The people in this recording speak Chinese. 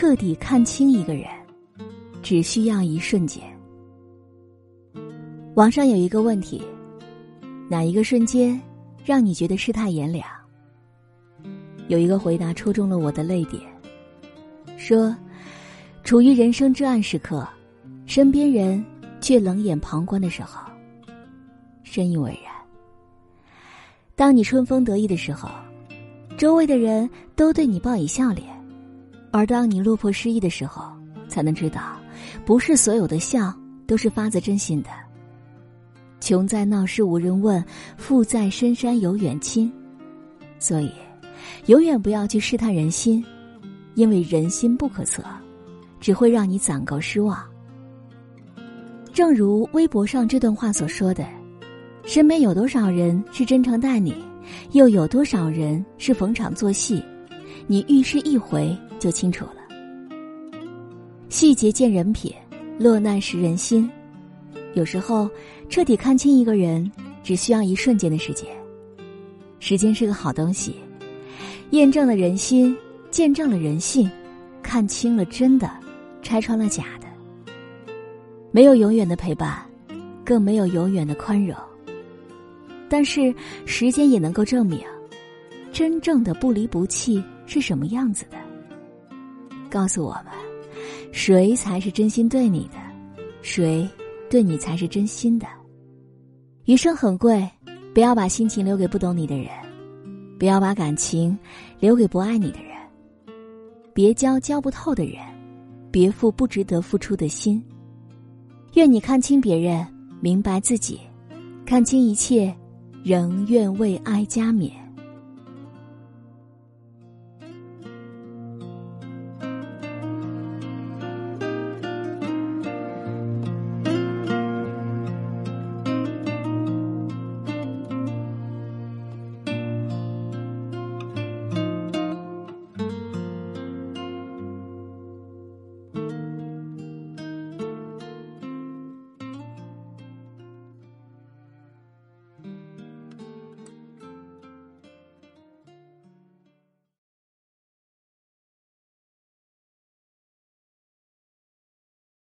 彻底看清一个人，只需要一瞬间。网上有一个问题：哪一个瞬间让你觉得世态炎凉？有一个回答戳中了我的泪点，说：处于人生至暗时刻，身边人却冷眼旁观的时候，深以为然。当你春风得意的时候，周围的人都对你报以笑脸；而当你落魄失意的时候，才能知道，不是所有的笑都是发自真心的。穷在闹市无人问，富在深山有远亲。所以，永远不要去试探人心，因为人心不可测，只会让你攒够失望。正如微博上这段话所说的：“身边有多少人是真诚待你？”又有多少人是逢场作戏？你遇事一回就清楚了。细节见人品，落难识人心。有时候，彻底看清一个人，只需要一瞬间的时间。时间是个好东西，验证了人心，见证了人性，看清了真的，拆穿了假的。没有永远的陪伴，更没有永远的宽容。但是，时间也能够证明，真正的不离不弃是什么样子的。告诉我们，谁才是真心对你的，谁对你才是真心的。余生很贵，不要把心情留给不懂你的人，不要把感情留给不爱你的人，别交交不透的人，别付不值得付出的心。愿你看清别人，明白自己，看清一切。仍愿为爱加冕。